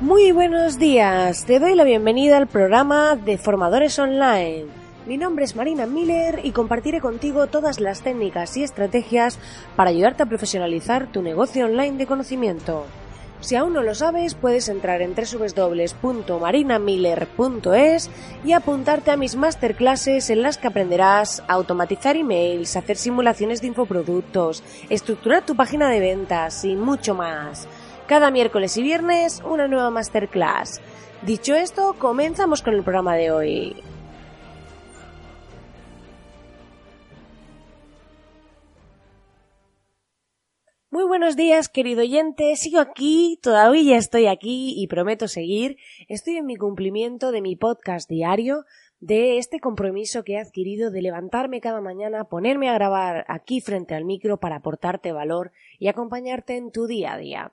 Muy buenos días, te doy la bienvenida al programa de Formadores Online. Mi nombre es Marina Miller y compartiré contigo todas las técnicas y estrategias para ayudarte a profesionalizar tu negocio online de conocimiento. Si aún no lo sabes, puedes entrar en www.marinamiller.es y apuntarte a mis masterclasses en las que aprenderás a automatizar emails, hacer simulaciones de infoproductos, estructurar tu página de ventas y mucho más. Cada miércoles y viernes una nueva masterclass. Dicho esto, comenzamos con el programa de hoy. Muy buenos días, querido oyente. Sigo aquí, todavía estoy aquí y prometo seguir. Estoy en mi cumplimiento de mi podcast diario, de este compromiso que he adquirido de levantarme cada mañana, ponerme a grabar aquí frente al micro para aportarte valor y acompañarte en tu día a día.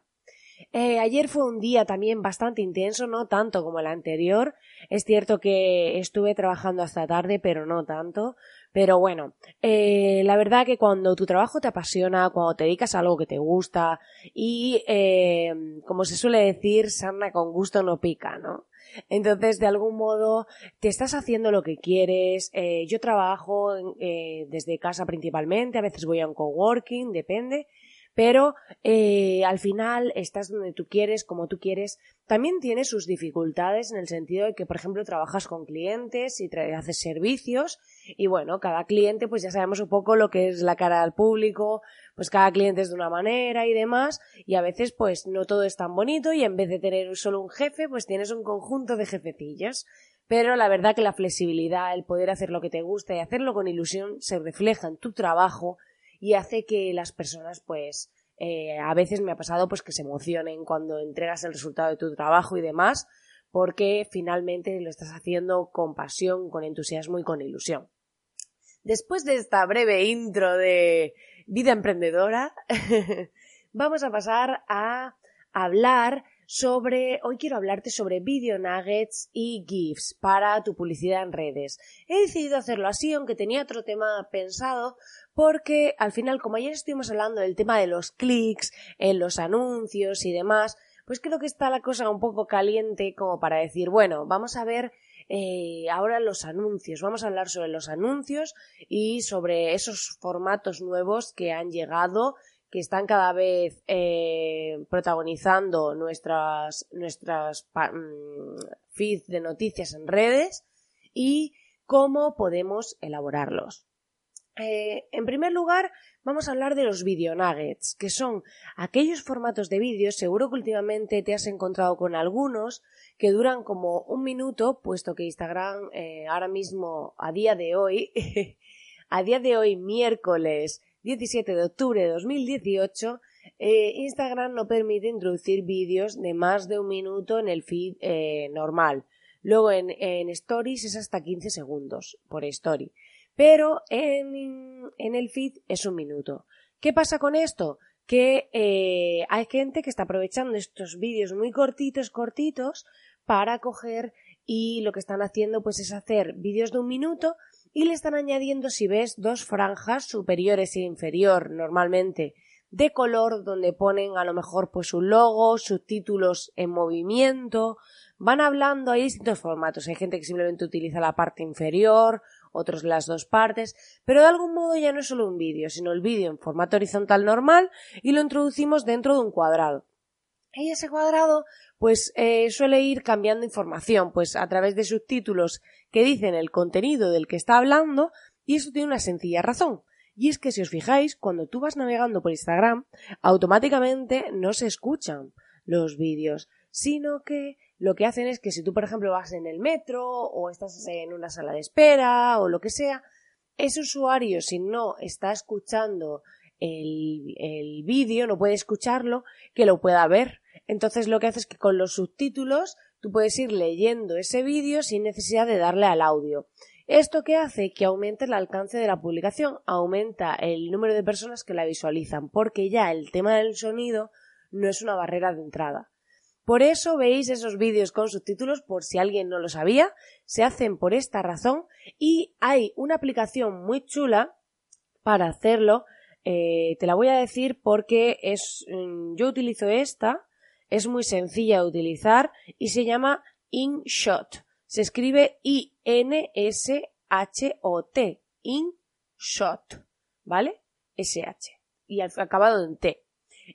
Eh, ayer fue un día también bastante intenso, no tanto como el anterior. Es cierto que estuve trabajando hasta tarde, pero no tanto. Pero bueno, eh, la verdad que cuando tu trabajo te apasiona, cuando te dedicas a algo que te gusta y, eh, como se suele decir, sana con gusto no pica, ¿no? Entonces, de algún modo, te estás haciendo lo que quieres. Eh, yo trabajo eh, desde casa principalmente, a veces voy a un coworking, depende pero eh, al final estás donde tú quieres, como tú quieres. También tiene sus dificultades en el sentido de que, por ejemplo, trabajas con clientes y haces servicios y bueno, cada cliente pues ya sabemos un poco lo que es la cara al público, pues cada cliente es de una manera y demás y a veces pues no todo es tan bonito y en vez de tener solo un jefe pues tienes un conjunto de jefecillas. Pero la verdad que la flexibilidad, el poder hacer lo que te gusta y hacerlo con ilusión se refleja en tu trabajo y hace que las personas pues eh, a veces me ha pasado pues que se emocionen cuando entregas el resultado de tu trabajo y demás porque finalmente lo estás haciendo con pasión, con entusiasmo y con ilusión. Después de esta breve intro de vida emprendedora, vamos a pasar a hablar sobre, hoy quiero hablarte sobre video nuggets y GIFs para tu publicidad en redes. He decidido hacerlo así, aunque tenía otro tema pensado, porque al final, como ayer estuvimos hablando del tema de los clics, en los anuncios y demás, pues creo que está la cosa un poco caliente como para decir, bueno, vamos a ver eh, ahora los anuncios, vamos a hablar sobre los anuncios y sobre esos formatos nuevos que han llegado que están cada vez eh, protagonizando nuestras, nuestras mm, feeds de noticias en redes y cómo podemos elaborarlos. Eh, en primer lugar, vamos a hablar de los video nuggets, que son aquellos formatos de vídeos, seguro que últimamente te has encontrado con algunos, que duran como un minuto, puesto que Instagram eh, ahora mismo, a día de hoy, a día de hoy, miércoles 17 de octubre de 2018, eh, Instagram no permite introducir vídeos de más de un minuto en el feed normal. Luego en, en Stories es hasta 15 segundos por story pero en, el feed es un minuto. ¿Qué pasa con esto? Que eh, hay gente que está aprovechando estos vídeos muy cortitos, cortitos, para coger y lo que están haciendo pues es hacer vídeos de un minuto y le están añadiendo, si ves, dos franjas superiores e inferior normalmente de color donde ponen a lo mejor pues un logo, subtítulos en movimiento, van hablando, hay distintos formatos, hay gente que simplemente utiliza la parte inferior otros las dos partes, pero de algún modo ya no es solo un vídeo, sino el vídeo en formato horizontal normal y lo introducimos dentro de un cuadrado. Y ese cuadrado, pues eh, suele ir cambiando información, pues a través de subtítulos que dicen el contenido del que está hablando, y eso tiene una sencilla razón. Y es que si os fijáis, cuando tú vas navegando por Instagram, automáticamente no se escuchan los vídeos, sino que lo que hacen es que si tú, por ejemplo, vas en el metro o estás en una sala de espera o lo que sea, ese usuario, si no está escuchando el, el vídeo, no puede escucharlo, que lo pueda ver. Entonces lo que hace es que con los subtítulos tú puedes ir leyendo ese vídeo sin necesidad de darle al audio. ¿Esto qué hace? Que aumente el alcance de la publicación, aumenta el número de personas que la visualizan, porque ya el tema del sonido no es una barrera de entrada. Por eso veis esos vídeos con subtítulos, por si alguien no lo sabía, se hacen por esta razón y hay una aplicación muy chula para hacerlo. Eh, te la voy a decir porque es, mm, yo utilizo esta, es muy sencilla de utilizar y se llama InShot. Se escribe I-N-S-H-O-T. InShot. ¿Vale? S-H. Y acabado en T.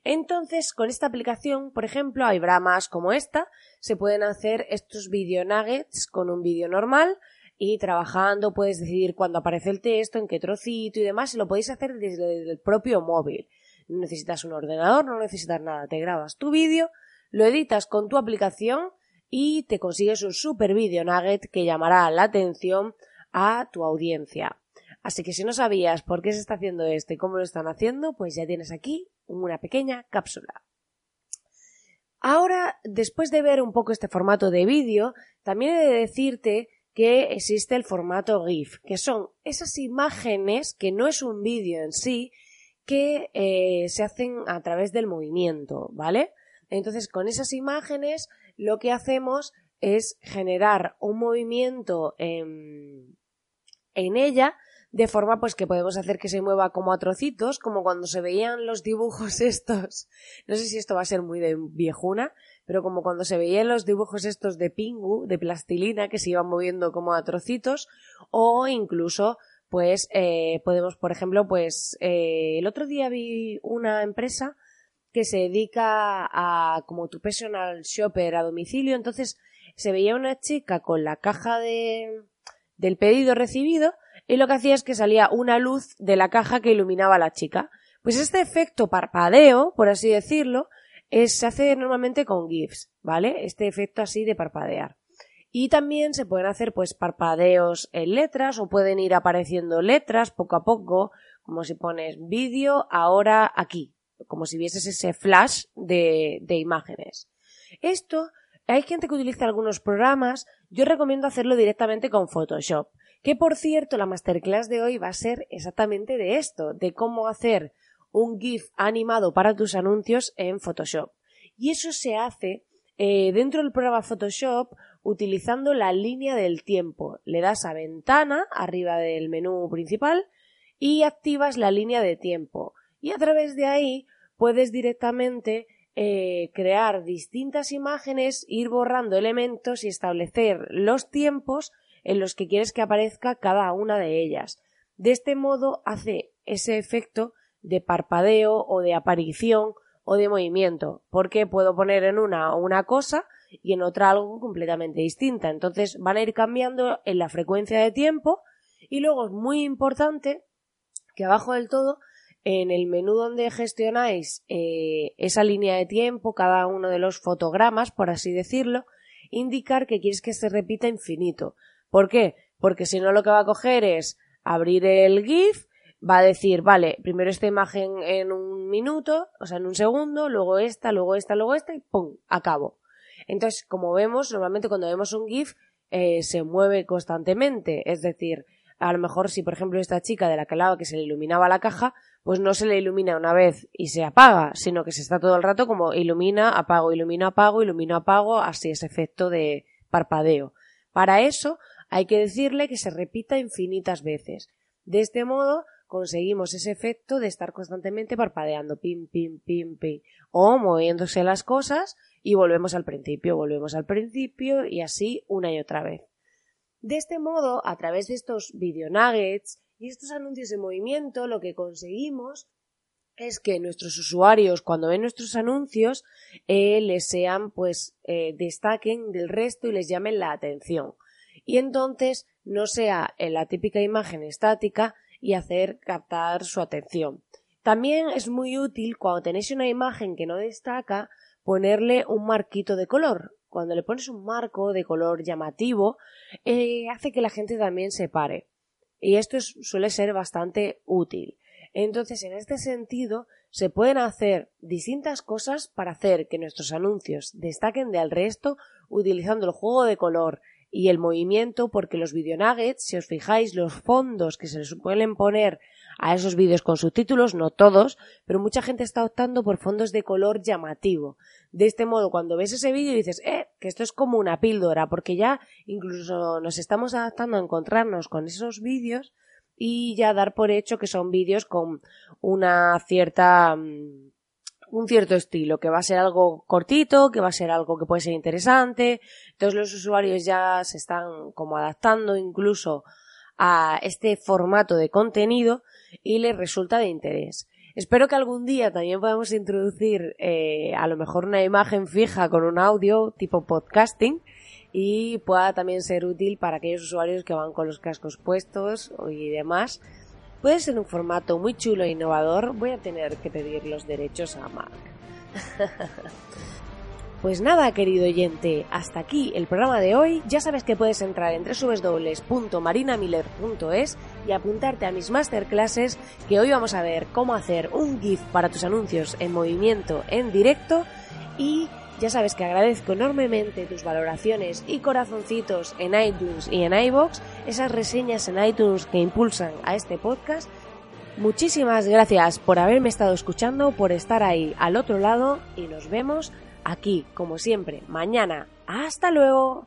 Entonces, con esta aplicación, por ejemplo, hay bramas como esta, se pueden hacer estos video nuggets con un vídeo normal y trabajando puedes decidir cuándo aparece el texto, en qué trocito y demás, y lo podéis hacer desde el propio móvil. No necesitas un ordenador, no necesitas nada, te grabas tu vídeo, lo editas con tu aplicación y te consigues un super video nugget que llamará la atención a tu audiencia. Así que si no sabías por qué se está haciendo esto y cómo lo están haciendo, pues ya tienes aquí una pequeña cápsula. Ahora, después de ver un poco este formato de vídeo, también he de decirte que existe el formato GIF, que son esas imágenes que no es un vídeo en sí, que eh, se hacen a través del movimiento, ¿vale? Entonces, con esas imágenes, lo que hacemos es generar un movimiento en, en ella de forma pues que podemos hacer que se mueva como a trocitos, como cuando se veían los dibujos estos, no sé si esto va a ser muy de viejuna, pero como cuando se veían los dibujos estos de Pingu, de plastilina, que se iban moviendo como a trocitos, o incluso pues eh, podemos, por ejemplo, pues eh, el otro día vi una empresa que se dedica a como tu personal shopper a domicilio, entonces se veía una chica con la caja de del pedido recibido y lo que hacía es que salía una luz de la caja que iluminaba a la chica. Pues este efecto parpadeo, por así decirlo, es, se hace normalmente con GIFs, ¿vale? Este efecto así de parpadear. Y también se pueden hacer pues parpadeos en letras o pueden ir apareciendo letras poco a poco, como si pones vídeo ahora aquí, como si vieses ese flash de, imágenes. Esto, hay gente que utiliza algunos programas, yo recomiendo hacerlo directamente con Photoshop. Que por cierto, la masterclass de hoy va a ser exactamente de esto, de cómo hacer un GIF animado para tus anuncios en Photoshop. Y eso se hace eh, dentro del programa Photoshop utilizando la línea del tiempo. Le das a ventana arriba del menú principal y activas la línea de tiempo. Y a través de ahí puedes directamente eh, crear distintas imágenes, ir borrando elementos y establecer los tiempos en los que quieres que aparezca cada una de ellas. De este modo hace ese efecto de parpadeo o de aparición o de movimiento, porque puedo poner en una una cosa y en otra algo completamente distinta. Entonces van a ir cambiando en la frecuencia de tiempo y luego es muy importante que abajo del todo en el menú donde gestionáis eh, esa línea de tiempo, cada uno de los fotogramas, por así decirlo, indicar que quieres que se repita infinito. ¿Por qué? Porque si no lo que va a coger es abrir el GIF, va a decir, vale, primero esta imagen en un minuto, o sea, en un segundo, luego esta, luego esta, luego esta y ¡pum! Acabo. Entonces, como vemos, normalmente cuando vemos un GIF eh, se mueve constantemente, es decir, a lo mejor si por ejemplo esta chica de la que que se le iluminaba la caja, pues no se le ilumina una vez y se apaga, sino que se está todo el rato como ilumina, apago, ilumina, apago, ilumina, apago, así ese efecto de parpadeo. Para eso hay que decirle que se repita infinitas veces. De este modo conseguimos ese efecto de estar constantemente parpadeando, pim, pim, pim, pim, o moviéndose las cosas y volvemos al principio, volvemos al principio y así una y otra vez. De este modo, a través de estos video nuggets y estos anuncios de movimiento, lo que conseguimos es que nuestros usuarios cuando ven nuestros anuncios eh, les sean pues eh, destaquen del resto y les llamen la atención y entonces no sea en la típica imagen estática y hacer captar su atención. También es muy útil cuando tenéis una imagen que no destaca ponerle un marquito de color. Cuando le pones un marco de color llamativo, eh, hace que la gente también se pare. Y esto suele ser bastante útil. Entonces, en este sentido, se pueden hacer distintas cosas para hacer que nuestros anuncios destaquen del resto utilizando el juego de color, y el movimiento, porque los videonuggets, si os fijáis, los fondos que se les suelen poner a esos vídeos con subtítulos, no todos, pero mucha gente está optando por fondos de color llamativo. De este modo, cuando ves ese vídeo dices, eh, que esto es como una píldora, porque ya incluso nos estamos adaptando a encontrarnos con esos vídeos y ya dar por hecho que son vídeos con una cierta mm, un cierto estilo, que va a ser algo cortito, que va a ser algo que puede ser interesante. Entonces los usuarios ya se están como adaptando incluso a este formato de contenido y les resulta de interés. Espero que algún día también podamos introducir eh, a lo mejor una imagen fija con un audio tipo podcasting y pueda también ser útil para aquellos usuarios que van con los cascos puestos y demás. Puede ser un formato muy chulo e innovador. Voy a tener que pedir los derechos a Mark. Pues nada, querido oyente, hasta aquí el programa de hoy. Ya sabes que puedes entrar en www.marinamiller.es y apuntarte a mis masterclasses que hoy vamos a ver cómo hacer un GIF para tus anuncios en movimiento en directo y ya sabes que agradezco enormemente tus valoraciones y corazoncitos en iTunes y en iBox, esas reseñas en iTunes que impulsan a este podcast. Muchísimas gracias por haberme estado escuchando, por estar ahí al otro lado y nos vemos aquí, como siempre, mañana. ¡Hasta luego!